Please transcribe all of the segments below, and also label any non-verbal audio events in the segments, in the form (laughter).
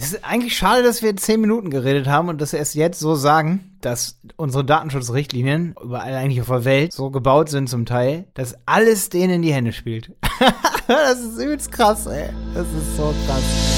Es ist eigentlich schade, dass wir zehn Minuten geredet haben und dass wir erst jetzt so sagen, dass unsere Datenschutzrichtlinien überall eigentlich auf der Welt so gebaut sind zum Teil, dass alles denen in die Hände spielt. (laughs) das ist übelst krass, ey. Das ist so krass.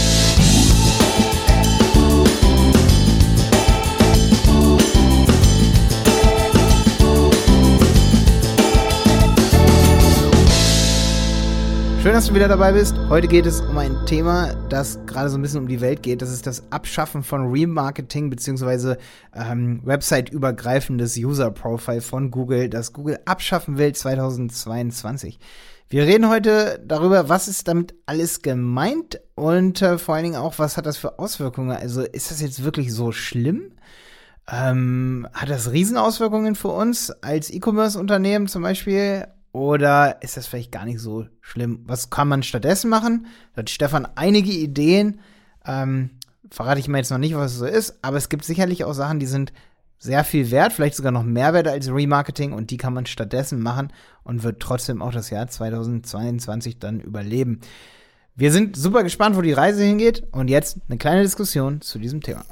Schön, dass du wieder dabei bist. Heute geht es um ein Thema, das gerade so ein bisschen um die Welt geht. Das ist das Abschaffen von Remarketing beziehungsweise ähm, Website-übergreifendes User-Profile von Google, das Google abschaffen will 2022. Wir reden heute darüber, was ist damit alles gemeint und äh, vor allen Dingen auch, was hat das für Auswirkungen. Also ist das jetzt wirklich so schlimm? Ähm, hat das Riesenauswirkungen für uns als E-Commerce-Unternehmen zum Beispiel? Oder ist das vielleicht gar nicht so schlimm? Was kann man stattdessen machen? Da hat Stefan einige Ideen. Ähm, verrate ich mir jetzt noch nicht, was es so ist, aber es gibt sicherlich auch Sachen, die sind sehr viel wert, vielleicht sogar noch mehr wert als Remarketing und die kann man stattdessen machen und wird trotzdem auch das Jahr 2022 dann überleben. Wir sind super gespannt, wo die Reise hingeht und jetzt eine kleine Diskussion zu diesem Thema.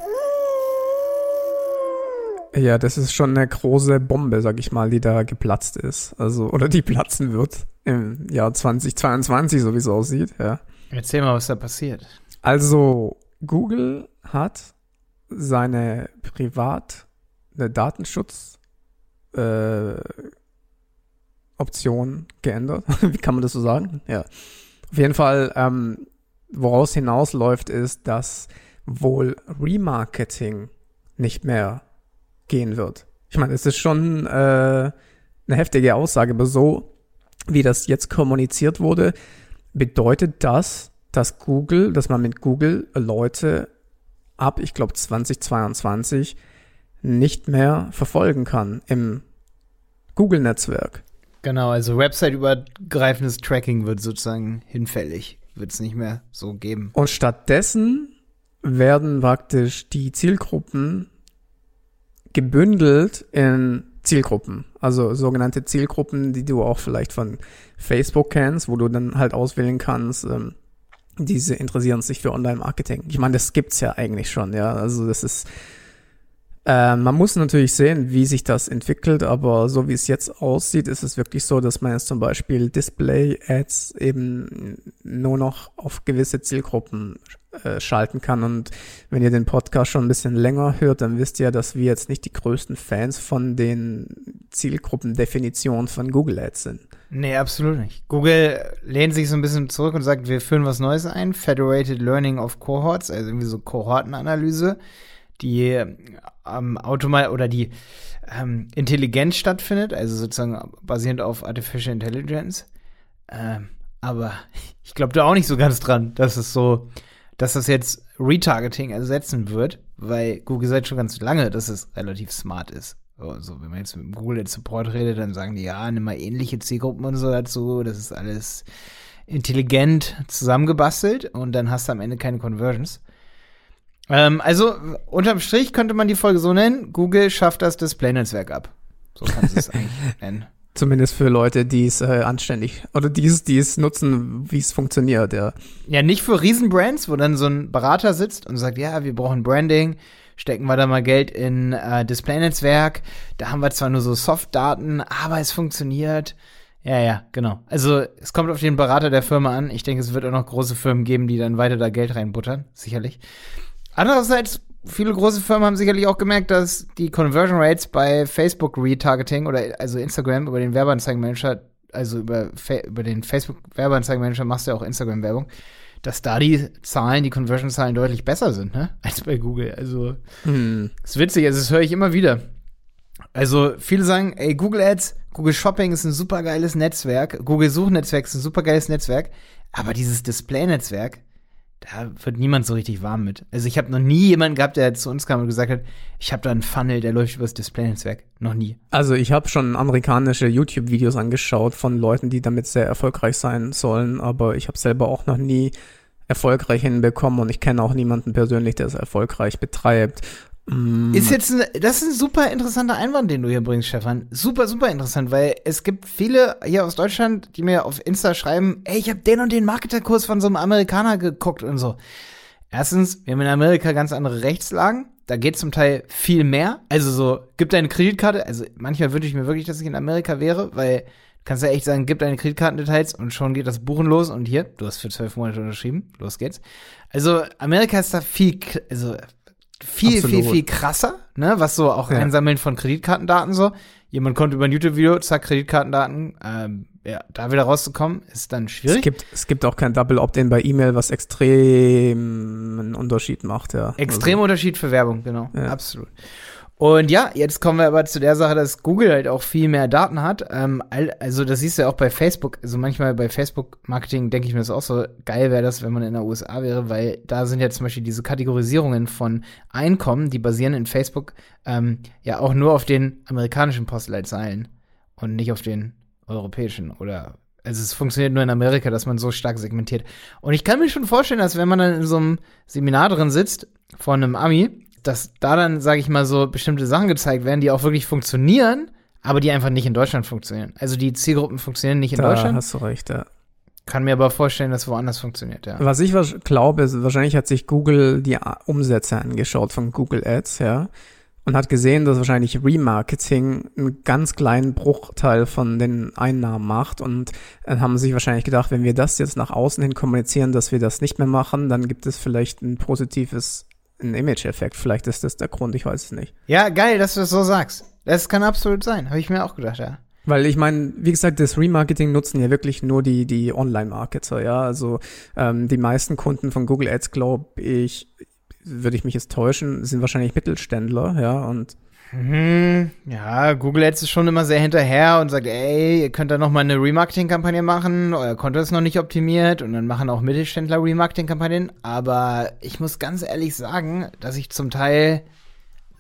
Ja, das ist schon eine große Bombe, sag ich mal, die da geplatzt ist. Also, oder die platzen wird im Jahr 2022, so wie es aussieht, ja. Erzähl mal, was da passiert. Also, Google hat seine Privat- eine Datenschutz äh, Option geändert. (laughs) Wie kann man das so sagen? Ja. Auf jeden Fall, ähm, woraus hinausläuft, ist, dass wohl Remarketing nicht mehr gehen wird. Ich meine, es ist schon äh, eine heftige Aussage, aber so wie das jetzt kommuniziert wurde, bedeutet das, dass Google, dass man mit Google Leute ab, ich glaube 2022 nicht mehr verfolgen kann im Google-Netzwerk. Genau, also Website-übergreifendes Tracking wird sozusagen hinfällig, wird es nicht mehr so geben. Und stattdessen werden praktisch die Zielgruppen gebündelt in Zielgruppen. Also sogenannte Zielgruppen, die du auch vielleicht von Facebook kennst, wo du dann halt auswählen kannst, ähm, diese interessieren sich für Online-Marketing. Ich meine, das gibt's ja eigentlich schon, ja. Also das ist, äh, man muss natürlich sehen, wie sich das entwickelt, aber so wie es jetzt aussieht, ist es wirklich so, dass man jetzt zum Beispiel Display-Ads eben nur noch auf gewisse Zielgruppen äh, schalten kann. Und wenn ihr den Podcast schon ein bisschen länger hört, dann wisst ihr, dass wir jetzt nicht die größten Fans von den Zielgruppendefinitionen von Google Ads sind. Nee, absolut nicht. Google lehnt sich so ein bisschen zurück und sagt, wir führen was Neues ein, Federated Learning of Cohorts, also irgendwie so Kohortenanalyse, die ähm, automat oder die ähm, Intelligenz stattfindet, also sozusagen basierend auf Artificial Intelligence. Ähm, aber (laughs) ich glaube da auch nicht so ganz dran, dass es so dass das jetzt Retargeting ersetzen wird, weil Google sagt schon ganz lange, dass es relativ smart ist. Also, wenn man jetzt mit Google Ads Support redet, dann sagen die, ja, nimm mal ähnliche Zielgruppen und so dazu, das ist alles intelligent zusammengebastelt und dann hast du am Ende keine Conversions. Ähm, also, unterm Strich könnte man die Folge so nennen, Google schafft das Display-Netzwerk ab. So kannst du es (laughs) eigentlich nennen. Zumindest für Leute, die es äh, anständig oder die es, die es nutzen, wie es funktioniert, ja. Ja, nicht für Riesenbrands, wo dann so ein Berater sitzt und sagt, ja, wir brauchen Branding, stecken wir da mal Geld in äh, Display-Netzwerk. Da haben wir zwar nur so Soft-Daten, aber es funktioniert. Ja, ja, genau. Also es kommt auf den Berater der Firma an. Ich denke, es wird auch noch große Firmen geben, die dann weiter da Geld reinbuttern, sicherlich. Andererseits viele große Firmen haben sicherlich auch gemerkt, dass die Conversion Rates bei Facebook Retargeting oder also Instagram über den Werbeanzeigenmanager, also über, über den Facebook Werbeanzeigenmanager machst du ja auch Instagram Werbung, dass da die Zahlen, die Conversion-Zahlen deutlich besser sind, ne? (laughs) Als bei Google. Also, hm. ist witzig, also das höre ich immer wieder. Also, viele sagen, ey, Google Ads, Google Shopping ist ein super geiles Netzwerk, Google Suchnetzwerk ist ein super geiles Netzwerk, aber dieses Display-Netzwerk, da wird niemand so richtig warm mit. Also ich habe noch nie jemanden gehabt, der zu uns kam und gesagt hat, ich habe da einen Funnel, der läuft übers Display-Netzwerk. Noch nie. Also ich habe schon amerikanische YouTube-Videos angeschaut von Leuten, die damit sehr erfolgreich sein sollen, aber ich habe selber auch noch nie erfolgreich hinbekommen und ich kenne auch niemanden persönlich, der es erfolgreich betreibt. Mm. Ist jetzt ein, das ist ein super interessanter Einwand, den du hier bringst, Stefan. Super, super interessant, weil es gibt viele hier aus Deutschland, die mir auf Insta schreiben, ey, ich habe den und den Marketerkurs von so einem Amerikaner geguckt und so. Erstens, wir haben in Amerika ganz andere Rechtslagen. Da geht zum Teil viel mehr. Also so, gib deine Kreditkarte. Also manchmal wünsche ich mir wirklich, dass ich in Amerika wäre, weil du kannst ja echt sagen, gib deine Kreditkartendetails und schon geht das Buchen los. Und hier, du hast für zwölf Monate unterschrieben. Los geht's. Also Amerika ist da viel, also viel, Absolut. viel, viel krasser, ne? Was so auch Ja. Einsammeln von Kreditkartendaten so. Jemand kommt über ein YouTube-Video, zack, Kreditkartendaten. Ähm, ja, da wieder rauszukommen, ist dann Es schwierig. gibt, es gibt auch kein Double Opt-in bei E-Mail, was extrem einen Unterschied macht, ja. Extremer Unterschied für Werbung, genau. Ja. Absolut. Und ja, jetzt kommen wir aber zu der Sache, dass Google halt auch viel mehr Daten hat. Ähm, also das siehst du ja auch bei Facebook. Also manchmal bei Facebook-Marketing denke ich mir das auch so, geil wäre das, wenn man in der USA wäre, weil da sind ja zum Beispiel diese Kategorisierungen von Einkommen, die basieren in Facebook ähm, ja auch nur auf den amerikanischen Postleitzahlen und nicht auf den europäischen oder also es funktioniert nur in Amerika, dass man so stark segmentiert. Und ich kann mir schon vorstellen, dass wenn man dann in so einem Seminar drin sitzt von einem Ami, dass da dann, sage ich mal, so bestimmte Sachen gezeigt werden, die auch wirklich funktionieren, aber die einfach nicht in Deutschland funktionieren. Also die Zielgruppen funktionieren nicht in da Deutschland. hast du recht, ja. Kann mir aber vorstellen, dass woanders funktioniert, ja. Was ich glaube, ist, wahrscheinlich hat sich Google die Umsätze angeschaut von Google Ads, ja, und hat gesehen, dass wahrscheinlich Remarketing einen ganz kleinen Bruchteil von den Einnahmen macht und dann haben sich wahrscheinlich gedacht, wenn wir das jetzt nach außen hin kommunizieren, dass wir das nicht mehr machen, dann gibt es vielleicht ein positives ein Image-Effekt. Vielleicht ist das der Grund, ich weiß es nicht. Ja, geil, dass du das so sagst. Das kann absolut sein, habe ich mir auch gedacht, ja. Weil ich meine, wie gesagt, das Remarketing nutzen ja wirklich nur die, die Online-Marketer, ja. Also ähm, die meisten Kunden von Google Ads, glaube ich, würde ich mich jetzt täuschen, sind wahrscheinlich Mittelständler, ja. Und Hm, ja, Google Ads ist schon immer sehr hinterher und sagt, ey, ihr könnt da noch mal eine Remarketing-Kampagne machen, euer Konto ist noch nicht optimiert und dann machen auch Mittelständler Remarketing-Kampagnen. Aber ich muss ganz ehrlich sagen, dass ich zum Teil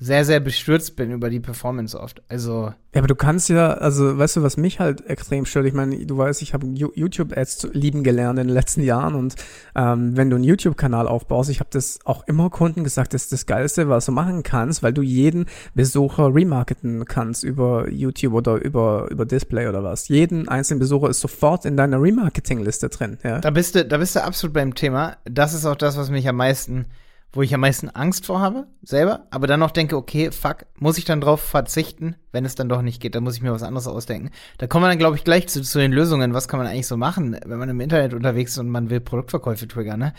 sehr, sehr bestürzt bin über die Performance oft. Also, ja, aber du kannst ja, also weißt du, was mich halt extrem stört? Ich meine, du weißt, ich habe YouTube-Ads lieben gelernt in den letzten Jahren und ähm, wenn du einen YouTube-Kanal aufbaust, ich habe das auch immer Kunden gesagt, das ist das Geilste, was du machen kannst, weil du jeden Besucher remarketen kannst über YouTube oder über, über Display oder was. Jeden einzelnen Besucher ist sofort in deiner Remarketing-Liste drin, ja. da bist du, da bist du absolut beim Thema. Das ist auch das, was mich am meisten, wo ich am meisten Angst vor habe, selber. Aber dann noch denke, okay, fuck, muss ich dann drauf verzichten, wenn es dann doch nicht geht? Dann muss ich mir was anderes ausdenken. Da kommen wir dann, glaube ich, gleich zu, zu den Lösungen. Was kann man eigentlich so machen, wenn man im Internet unterwegs ist und man will Produktverkäufe triggern, ne?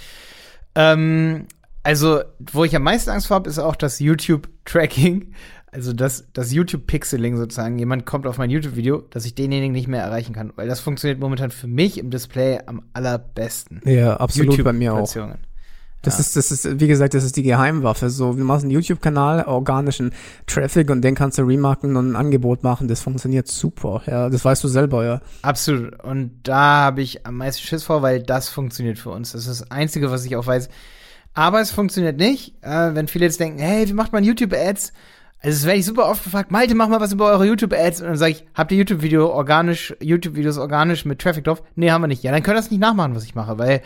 Ähm, also, wo ich am meisten Angst vor habe, ist auch das YouTube-Tracking. Also das, das YouTube-Pixeling sozusagen. Jemand kommt auf mein YouTube-Video, dass ich denjenigen nicht mehr erreichen kann. Weil das funktioniert momentan für mich im Display am allerbesten. Ja, absolut bei mir auch. Das Ja. ist, das ist, wie gesagt, das ist die Geheimwaffe. So, du machst einen YouTube-Kanal, organischen Traffic und den kannst du remarken und ein Angebot machen. Das funktioniert super. Ja, das weißt du selber, ja. Absolut. Und da habe ich am meisten Schiss vor, weil das funktioniert für uns. Das ist das Einzige, was ich auch weiß. Aber es funktioniert nicht, äh, wenn viele jetzt denken, hey, wie macht man YouTube-Ads? Also es werde ich super oft gefragt, Malte, mach mal was über eure YouTube-Ads. Und dann sage ich, habt ihr YouTube-Video organisch, YouTube-Videos organisch mit Traffic drauf? Nee, haben wir nicht. Ja, dann könnt ihr das nicht nachmachen, was ich mache, weil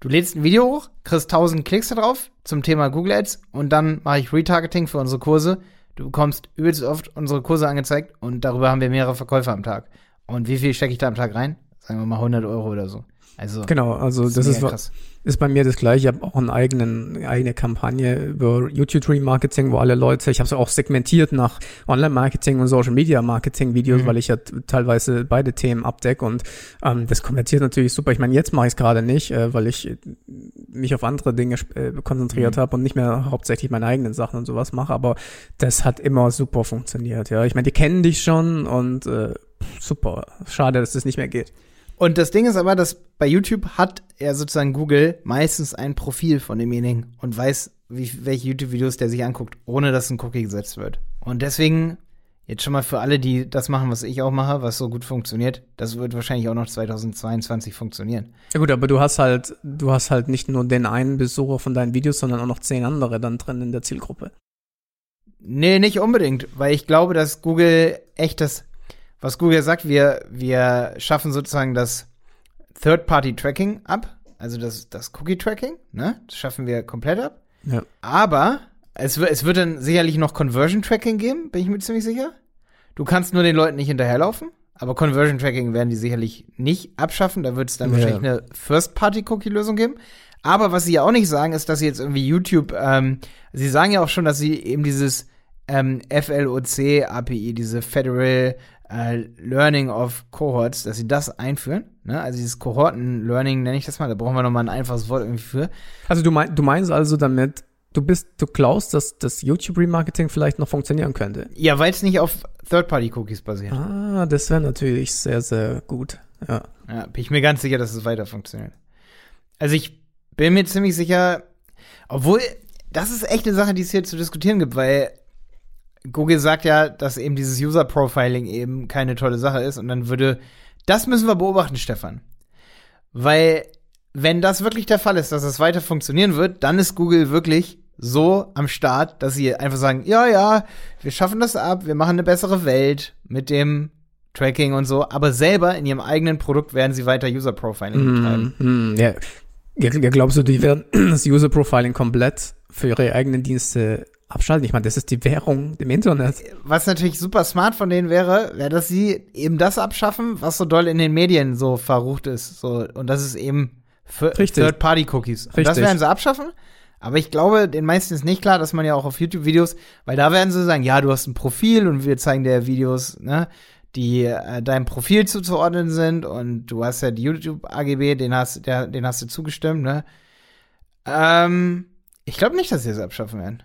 du lädst ein Video hoch, kriegst 1000 Klicks da drauf zum Thema Google Ads und dann mache ich Retargeting für unsere Kurse. Du bekommst übelst oft unsere Kurse angezeigt und darüber haben wir mehrere Verkäufer am Tag. Und wie viel stecke ich da am Tag rein? Sagen wir mal 100 Euro oder so. Also, Genau, also das, ist, wa- ist bei mir das gleiche. Ich habe auch einen eigenen, eine eigene Kampagne über YouTube Remarketing, wo alle Leute, ich habe es auch segmentiert nach Online-Marketing und Social Media Marketing-Videos, Mhm. weil ich ja teilweise beide Themen abdecke und ähm, das konvertiert natürlich super. Ich meine, jetzt mache ich es gerade nicht, äh, weil ich äh, mich auf andere Dinge äh, konzentriert Mhm. habe und nicht mehr hauptsächlich meine eigenen Sachen und sowas mache, aber das hat immer super funktioniert. Ja, ich meine, die kennen dich schon und äh, super. Schade, dass das nicht mehr geht. Und das Ding ist aber, dass bei YouTube hat ja sozusagen Google meistens ein Profil von demjenigen und weiß, wie, welche YouTube-Videos der sich anguckt, ohne dass ein Cookie gesetzt wird. Und deswegen, jetzt schon mal für alle, die das machen, was ich auch mache, was so gut funktioniert, das wird wahrscheinlich auch noch 2022 funktionieren. Ja gut, aber du hast halt, du hast halt nicht nur den einen Besucher von deinen Videos, sondern auch noch zehn andere dann drin in der Zielgruppe. Nee, nicht unbedingt, weil ich glaube, dass Google echt das, was Google sagt, wir, wir schaffen sozusagen das Third-Party-Tracking ab, also das, das Cookie-Tracking, ne? Das schaffen wir komplett ab. Ja. Aber es, wird- es wird dann sicherlich noch Conversion-Tracking geben, bin ich mir ziemlich sicher. Du kannst nur den Leuten nicht hinterherlaufen, aber Conversion-Tracking werden die sicherlich nicht abschaffen. Da wird es dann Ja. wahrscheinlich eine First-Party-Cookie-Lösung geben. Aber was sie ja auch nicht sagen, ist, dass sie jetzt irgendwie YouTube, ähm, sie sagen ja auch schon, dass sie eben dieses ähm, FLOC API, diese Federal äh, Learning of Cohorts, dass sie das einführen. Ne? Also dieses Kohorten-Learning nenne ich das mal, da brauchen wir nochmal ein einfaches Wort irgendwie für. Also du, mein, du meinst also damit, du bist, du glaubst, dass das YouTube-Remarketing vielleicht noch funktionieren könnte? Ja, weil es nicht auf Third-Party-Cookies basiert. Ah, das wäre natürlich sehr, sehr gut. Ja. Ja, bin ich mir ganz sicher, dass es weiter funktioniert. Also ich bin mir ziemlich sicher, obwohl, das ist echt eine Sache, die es hier zu diskutieren gibt, weil Google sagt ja, dass eben dieses User Profiling eben keine tolle Sache ist und dann würde, das müssen wir beobachten, Stefan. Weil, wenn das wirklich der Fall ist, dass es weiter funktionieren wird, dann ist Google wirklich so am Start, dass sie einfach sagen, ja, ja, wir schaffen das ab, wir machen eine bessere Welt mit dem Tracking und so, aber selber in ihrem eigenen Produkt werden sie weiter User Profiling betreiben. Mm, mm, ja. Ja, glaubst du, die werden (clears throat) das User Profiling komplett für ihre eigenen Dienste abschalten? Ich meine, das ist die Währung im Internet. Was natürlich super smart von denen wäre, wäre, dass sie eben das abschaffen, was so doll in den Medien so verrucht ist. So, und das ist eben Third-Party-Cookies. Das werden sie abschaffen. Aber ich glaube, den meisten ist nicht klar, dass man ja auch auf YouTube-Videos, weil da werden sie sagen, ja, du hast ein Profil und wir zeigen dir Videos, ne, die äh, deinem Profil zuzuordnen sind und du hast ja die YouTube-AGB, den hast, der, den hast du zugestimmt, ne. Ähm, ich glaube nicht, dass sie es abschaffen werden.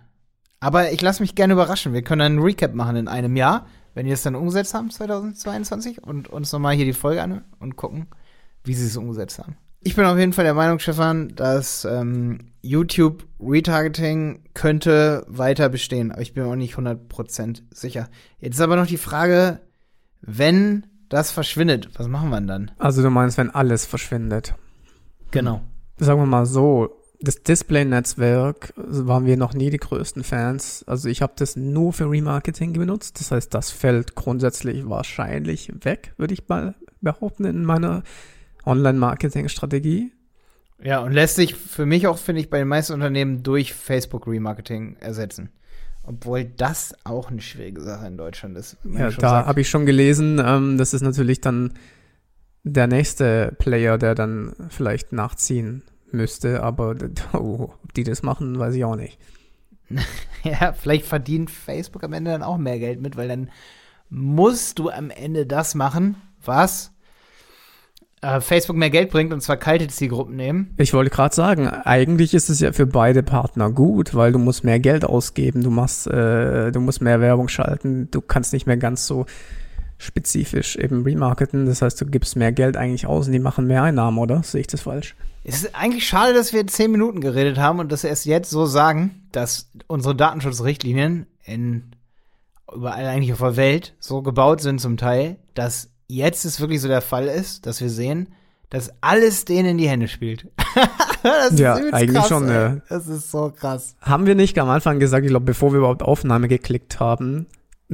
Aber ich lasse mich gerne überraschen. Wir können einen Recap machen in einem Jahr, wenn die es dann umgesetzt haben, 2022, und uns nochmal hier die Folge an und gucken, wie sie es umgesetzt haben. Ich bin auf jeden Fall der Meinung, Stefan, dass ähm, YouTube Retargeting könnte weiter bestehen, aber ich bin auch nicht 100% sicher. Jetzt ist aber noch die Frage, wenn das verschwindet, was machen wir dann? Also du meinst, wenn alles verschwindet? Genau. Sagen wir mal so, das Display-Netzwerk waren wir noch nie die größten Fans. Also ich habe das nur für Remarketing benutzt. Das heißt, das fällt grundsätzlich wahrscheinlich weg, würde ich mal behaupten, in meiner Online-Marketing-Strategie. Ja, und lässt sich für mich auch, finde ich, bei den meisten Unternehmen durch Facebook-Remarketing ersetzen. Obwohl das auch eine schwierige Sache in Deutschland ist. Ja, da habe ich schon gelesen, ähm, das ist natürlich dann der nächste Player, der dann vielleicht nachziehen müsste, aber (laughs) oh, ob die das machen, weiß ich auch nicht. (laughs) ja, vielleicht verdient Facebook am Ende dann auch mehr Geld mit, weil dann musst du am Ende das machen, was äh, Facebook mehr Geld bringt, und zwar kalte Zielgruppen nehmen. Ich wollte gerade sagen, eigentlich ist es ja für beide Partner gut, weil du musst mehr Geld ausgeben, du machst, äh, du musst mehr Werbung schalten, du kannst nicht mehr ganz so spezifisch eben remarketen. Das heißt, du gibst mehr Geld eigentlich aus und die machen mehr Einnahmen, oder? Sehe ich das falsch? Es ist eigentlich schade, dass wir zehn Minuten geredet haben und dass wir erst jetzt so sagen, dass unsere Datenschutzrichtlinien in überall eigentlich auf der Welt so gebaut sind zum Teil, dass jetzt es wirklich so der Fall ist, dass wir sehen, dass alles denen in die Hände spielt. (laughs) ja, eigentlich krass, schon. Ja. Das ist so krass. Haben wir nicht am Anfang gesagt, ich glaube, bevor wir überhaupt Aufnahme geklickt haben,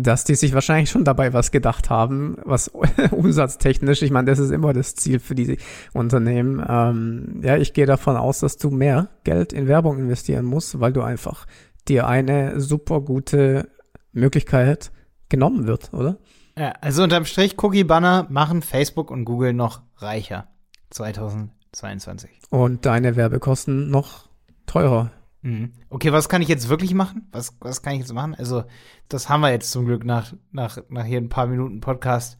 dass die sich wahrscheinlich schon dabei was gedacht haben, was (laughs) umsatztechnisch, ich meine, das ist immer das Ziel für diese Unternehmen. Ähm, ja, ich gehe davon aus, dass du mehr Geld in Werbung investieren musst, weil du einfach dir eine super gute Möglichkeit genommen wird, oder? Ja, also unterm Strich, Cookie-Banner machen Facebook und Google noch reicher 2022. Und deine Werbekosten noch teurer. Okay, was kann ich jetzt wirklich machen? Was, was kann ich jetzt machen? Also, das haben wir jetzt zum Glück nach, nach, nach hier ein paar Minuten Podcast,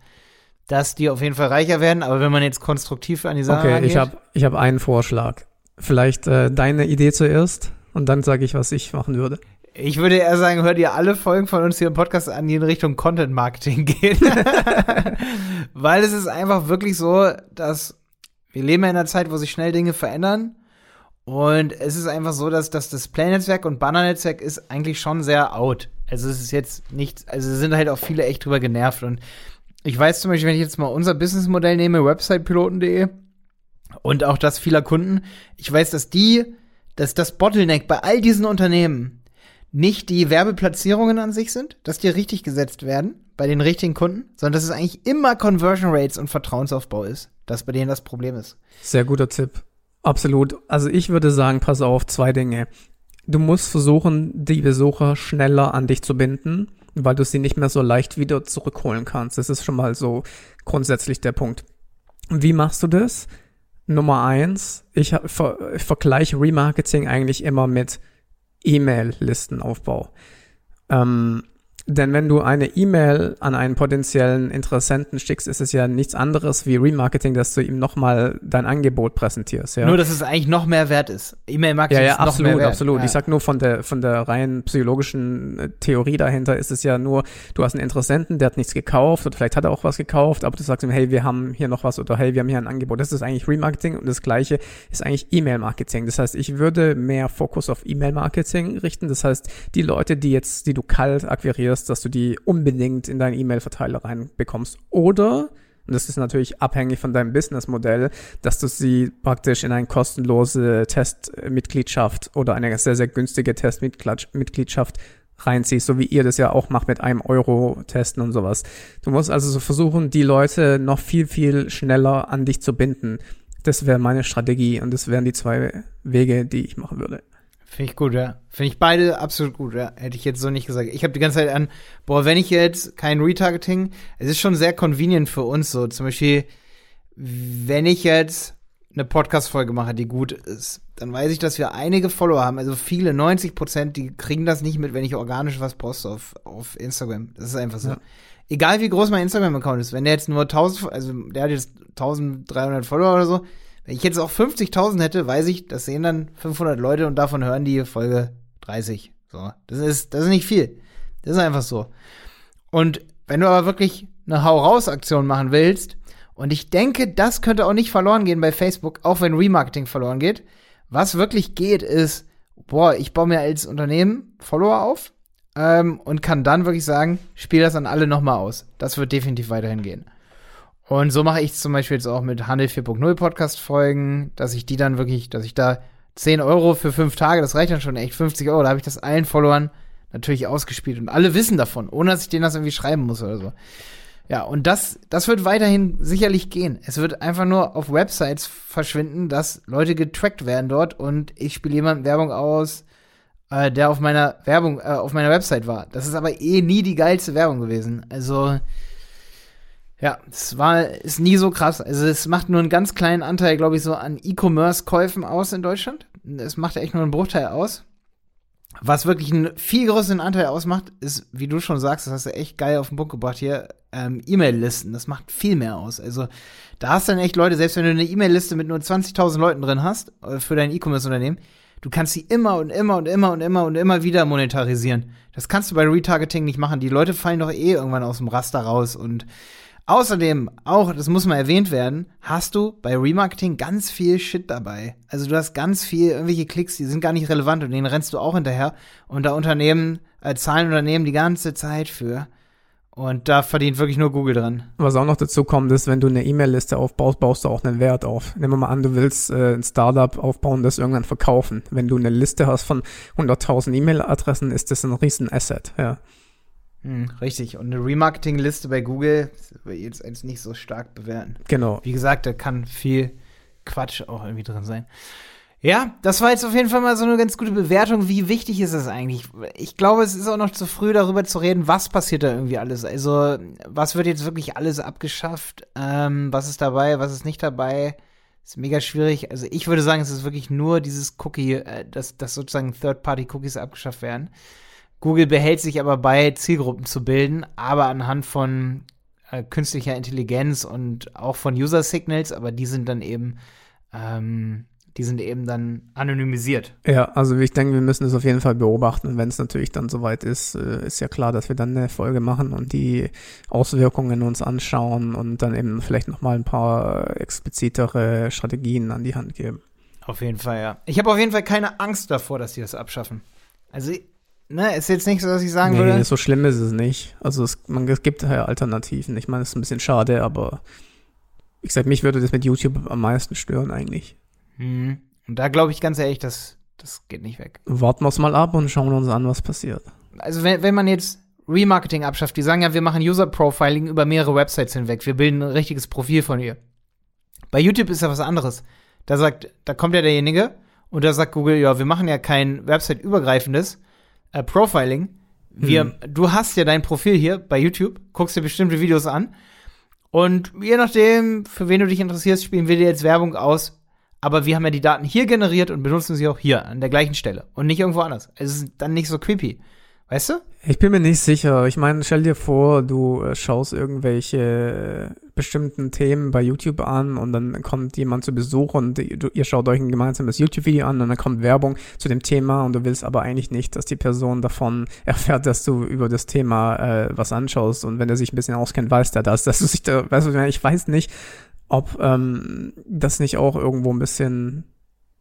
dass die auf jeden Fall reicher werden. Aber wenn man jetzt konstruktiv an die Sache Okay, rangeht, ich habe ich hab einen Vorschlag. Vielleicht äh, deine Idee zuerst und dann sage ich, was ich machen würde. Ich würde eher sagen, hört ihr alle Folgen von uns hier im Podcast an, die in Richtung Content Marketing (laughs) gehen. Weil es ist einfach wirklich so, dass wir leben in einer Zeit, wo sich schnell Dinge verändern und es ist einfach so, dass, dass das Play-Netzwerk und Banner-Netzwerk ist eigentlich schon sehr out. Also es ist jetzt nicht, also sind halt auch viele echt drüber genervt. Und ich weiß zum Beispiel, wenn ich jetzt mal unser Businessmodell nehme, websitepiloten.de und auch das vieler Kunden, ich weiß, dass die, dass das Bottleneck bei all diesen Unternehmen nicht die Werbeplatzierungen an sich sind, dass die richtig gesetzt werden bei den richtigen Kunden, sondern dass es eigentlich immer Conversion Rates und Vertrauensaufbau ist, das bei denen das Problem ist. Sehr guter Tipp. Absolut. Also ich würde sagen, pass auf, zwei Dinge. Du musst versuchen, die Besucher schneller an dich zu binden, weil du sie nicht mehr so leicht wieder zurückholen kannst. Das ist schon mal so grundsätzlich der Punkt. Wie machst du das? Nummer eins, ich, ver, ich vergleiche Remarketing eigentlich immer mit E-Mail-Listenaufbau. Ähm, denn wenn du eine E-Mail an einen potenziellen Interessenten schickst, ist es ja nichts anderes wie Remarketing, dass du ihm nochmal dein Angebot präsentierst. Ja? Nur, dass es eigentlich noch mehr wert ist. E-Mail-Marketing ja, ja, ist noch absolut, mehr wert. absolut. Ja. Ich sag nur von der, von der rein psychologischen äh, Theorie dahinter ist es ja nur, du hast einen Interessenten, der hat nichts gekauft oder vielleicht hat er auch was gekauft, aber du sagst ihm, hey, wir haben hier noch was oder hey, wir haben hier ein Angebot. Das ist eigentlich Remarketing und das gleiche ist eigentlich E-Mail-Marketing. Das heißt, ich würde mehr Fokus auf E-Mail-Marketing richten. Das heißt, die Leute, die jetzt, die du kalt akquirierst, dass du die unbedingt in deinen E-Mail-Verteiler reinbekommst. Oder und das ist natürlich abhängig von deinem Businessmodell, dass du sie praktisch in eine kostenlose Testmitgliedschaft oder eine sehr, sehr günstige Testmitgliedschaft reinziehst, so wie ihr das ja auch macht mit einem Euro testen und sowas. Du musst also so versuchen, die Leute noch viel, viel schneller an dich zu binden. Das wäre meine Strategie und das wären die zwei Wege, die ich machen würde. Finde ich gut, ja. Finde ich beide absolut gut, ja. Hätte ich jetzt so nicht gesagt. Ich habe die ganze Zeit an, boah, wenn ich jetzt kein Retargeting, es ist schon sehr convenient für uns so. Zum Beispiel, wenn ich jetzt eine Podcast-Folge mache, die gut ist, dann weiß ich, dass wir einige Follower haben, also viele, 90 Prozent, die kriegen das nicht mit, wenn ich organisch was poste auf, auf Instagram. Das ist einfach so. Ja. Egal wie groß mein Instagram-Account ist, wenn der jetzt nur 1000, also der hat jetzt 1300 Follower oder so, wenn ich jetzt auch 50.000 hätte, weiß ich, das sehen dann 500 Leute und davon hören die Folge 30. So, das ist, das ist nicht viel. Das ist einfach so. Und wenn du aber wirklich eine Hau-Raus-Aktion machen willst, und ich denke, das könnte auch nicht verloren gehen bei Facebook, auch wenn Remarketing verloren geht. Was wirklich geht, ist, boah, ich baue mir als Unternehmen Follower auf ähm, und kann dann wirklich sagen, spiel das an alle nochmal aus. Das wird definitiv weiterhin gehen. Und so mache ich es zum Beispiel jetzt auch mit Handel 4.0 Podcast-Folgen, dass ich die dann wirklich, dass ich da 10 Euro für fünf Tage, das reicht dann schon echt 50 Euro, da habe ich das allen Followern natürlich ausgespielt und alle wissen davon, ohne dass ich denen das irgendwie schreiben muss oder so. Ja, und das, das wird weiterhin sicherlich gehen. Es wird einfach nur auf Websites verschwinden, dass Leute getrackt werden dort und ich spiele jemandem Werbung aus, äh, der auf meiner Werbung, äh, auf meiner Website war. Das ist aber eh nie die geilste Werbung gewesen. Also, ja, es war, ist nie so krass. Also, es macht nur einen ganz kleinen Anteil, glaube ich, so an E-Commerce-Käufen aus in Deutschland. Es macht echt nur einen Bruchteil aus. Was wirklich einen viel größeren Anteil ausmacht, ist, wie du schon sagst, das hast du echt geil auf den Punkt gebracht hier, ähm, E-Mail-Listen. Das macht viel mehr aus. Also, da hast dann echt Leute, selbst wenn du eine E-Mail-Liste mit nur 20.000 Leuten drin hast, äh, für dein E-Commerce-Unternehmen, du kannst sie immer und immer und immer und immer und immer wieder monetarisieren. Das kannst du bei Retargeting nicht machen. Die Leute fallen doch eh irgendwann aus dem Raster raus und Außerdem, auch, das muss mal erwähnt werden, hast du bei Remarketing ganz viel Shit dabei. Also du hast ganz viel, irgendwelche Klicks, die sind gar nicht relevant und denen rennst du auch hinterher. Und da Unternehmen, äh, zahlen Unternehmen die ganze Zeit für. Und da verdient wirklich nur Google dran. Was auch noch dazu kommt, ist, wenn du eine E-Mail-Liste aufbaust, baust du auch einen Wert auf. Nehmen wir mal an, du willst äh, ein Startup aufbauen, das irgendwann verkaufen. Wenn du eine Liste hast von 100.000 E-Mail-Adressen, ist das ein riesen Asset, ja. Hm, richtig. Und eine Remarketing-Liste bei Google will ich jetzt eigentlich nicht so stark bewerten. Genau. Wie gesagt, da kann viel Quatsch auch irgendwie drin sein. Ja, das war jetzt auf jeden Fall mal so eine ganz gute Bewertung. Wie wichtig ist es eigentlich? Ich glaube, es ist auch noch zu früh, darüber zu reden, was passiert da irgendwie alles. Also, was wird jetzt wirklich alles abgeschafft? Ähm, was ist dabei, was ist nicht dabei? Ist mega schwierig. Also, ich würde sagen, es ist wirklich nur dieses Cookie, äh, dass, dass sozusagen Third-Party-Cookies abgeschafft werden. Google behält sich aber bei, Zielgruppen zu bilden, aber anhand von äh, künstlicher Intelligenz und auch von User Signals, aber die sind dann eben, ähm, die sind eben dann anonymisiert. Ja, also ich denke, wir müssen es auf jeden Fall beobachten. Wenn es natürlich dann soweit ist, äh, ist ja klar, dass wir dann eine Folge machen und die Auswirkungen uns anschauen und dann eben vielleicht nochmal ein paar explizitere Strategien an die Hand geben. Auf jeden Fall, ja. Ich habe auf jeden Fall keine Angst davor, dass die das abschaffen. Also ne, ist jetzt nicht so, dass ich sagen nee, würde. so schlimm ist es nicht. Also es, man, es gibt ja Alternativen. Ich meine, es ist ein bisschen schade, aber ich sag, mich würde das mit YouTube am meisten stören eigentlich. Mhm. Und da glaube ich ganz ehrlich, das, das geht nicht weg. Warten wir es mal ab und schauen uns an, was passiert. Also wenn, wenn man jetzt Remarketing abschafft, die sagen ja, wir machen User Profiling über mehrere Websites hinweg. Wir bilden ein richtiges Profil von ihr. Bei YouTube ist ja was anderes. Da sagt, da kommt ja derjenige und da sagt Google, ja, wir machen ja kein Website-übergreifendes äh, Profiling. Wir, Hm. du hast ja dein Profil hier bei YouTube, guckst dir bestimmte Videos an und je nachdem, für wen du dich interessierst, spielen wir dir jetzt Werbung aus aber wir haben ja die Daten hier generiert und benutzen sie auch hier an der gleichen Stelle und nicht irgendwo anders. Es ist dann nicht so creepy. Weißt du? Ich bin mir nicht sicher. Ich meine, stell dir vor, du äh, schaust irgendwelche äh, bestimmten Themen bei YouTube an und dann kommt jemand zu Besuch und ihr schaut euch ein gemeinsames YouTube-Video an und dann kommt Werbung zu dem Thema und du willst aber eigentlich nicht, dass die Person davon (laughs) erfährt, dass du über das Thema äh, was anschaust und wenn er sich ein bisschen auskennt, weiß der das, (laughs) dass du sich da, weißt du, ich weiß nicht, ob ähm, das nicht auch irgendwo ein bisschen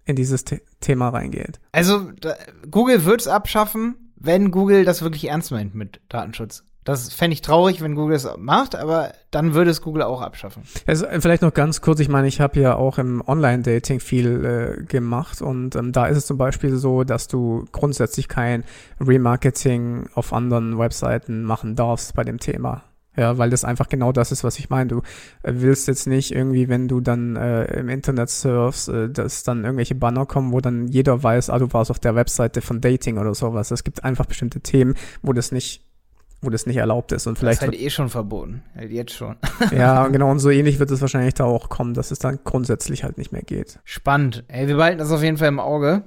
in dieses The Thema reingeht. Also da, Google wird's abschaffen, wenn Google das wirklich ernst meint mit Datenschutz. Das fände ich traurig, wenn Google es macht, aber dann würde es Google auch abschaffen. Also vielleicht noch ganz kurz, ich meine, ich habe ja auch im Online-Dating viel äh, gemacht und ähm, da ist es zum Beispiel so, dass du grundsätzlich kein Remarketing auf anderen Webseiten machen darfst bei dem Thema. Ja, weil das einfach genau das ist, was ich meine. Du äh, willst jetzt nicht irgendwie, wenn du dann äh, im Internet surfst, äh, dass dann irgendwelche Banner kommen, wo dann jeder weiß, ah, du warst auf der Webseite von Dating oder sowas. Es gibt einfach bestimmte Themen, wo das nicht wo das nicht erlaubt ist und vielleicht das ist halt eh schon verboten, halt jetzt schon. (laughs) ja, genau und so ähnlich wird es wahrscheinlich da auch kommen, dass es dann grundsätzlich halt nicht mehr geht. Spannend. Ey, wir behalten das auf jeden Fall im Auge.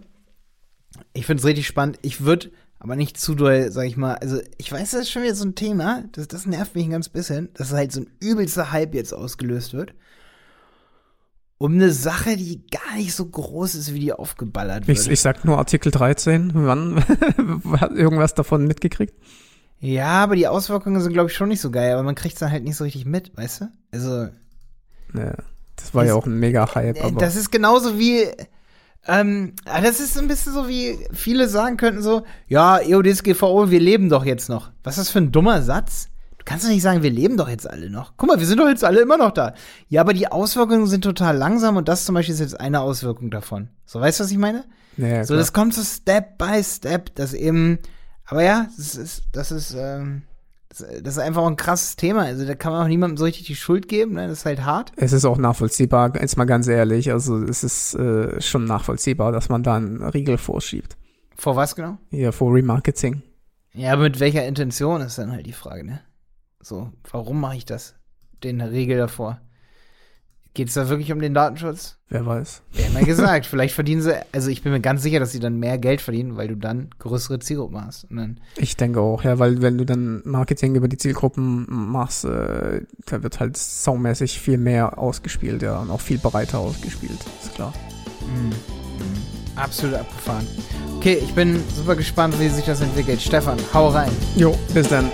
Ich find's richtig spannend. Ich würde aber nicht zu doll, sag ich mal. Also, ich weiß, das ist schon wieder so ein Thema, das, das nervt mich ein ganz bisschen, dass halt so ein übelster Hype jetzt ausgelöst wird. Um eine Sache, die gar nicht so groß ist, wie die aufgeballert wird. Ich, ich sag nur Artikel 13. Wann (laughs) hat irgendwas davon mitgekriegt? Ja, aber die Auswirkungen sind, glaube ich, schon nicht so geil, aber man kriegt es dann halt nicht so richtig mit, weißt du? Also. Ja, das war ja auch ein mega Hype, aber. Das ist genauso wie, ähm, ah, das ist ein bisschen so wie viele sagen könnten so, ja, EODSGVO, wir leben doch jetzt noch. Was ist das für ein dummer Satz? Du kannst doch nicht sagen, wir leben doch jetzt alle noch. Guck mal, wir sind doch jetzt alle immer noch da. Ja, aber die Auswirkungen sind total langsam und das zum Beispiel ist jetzt eine Auswirkung davon. So, weißt du, was ich meine? Ja, so, das kommt so Step by Step, dass eben, aber ja, das ist, das ist, ähm, das ist einfach ein krasses Thema. Also da kann man auch niemandem so richtig die Schuld geben. Ne? Das ist halt hart. Es ist auch nachvollziehbar, jetzt mal ganz ehrlich. Also es ist äh, schon nachvollziehbar, dass man da einen Riegel vorschiebt. Vor was genau? Ja, vor Remarketing. Ja, aber mit welcher Intention ist dann halt die Frage, ne? So, warum mache ich das? Den Riegel davor. Geht es da wirklich um den Datenschutz? Wer weiß. Ja, mal (laughs) gesagt. Vielleicht verdienen sie, also ich bin mir ganz sicher, dass sie dann mehr Geld verdienen, weil du dann größere Zielgruppen hast. ich denke auch, ja, weil wenn du dann Marketing über die Zielgruppen machst, äh, da wird halt saumäßig viel mehr ausgespielt, ja, und auch viel breiter ausgespielt, ist klar. Mhm. Mhm. Absolut abgefahren. Okay, ich bin super gespannt, wie sich das entwickelt. Stefan, hau rein. Jo, bis dann.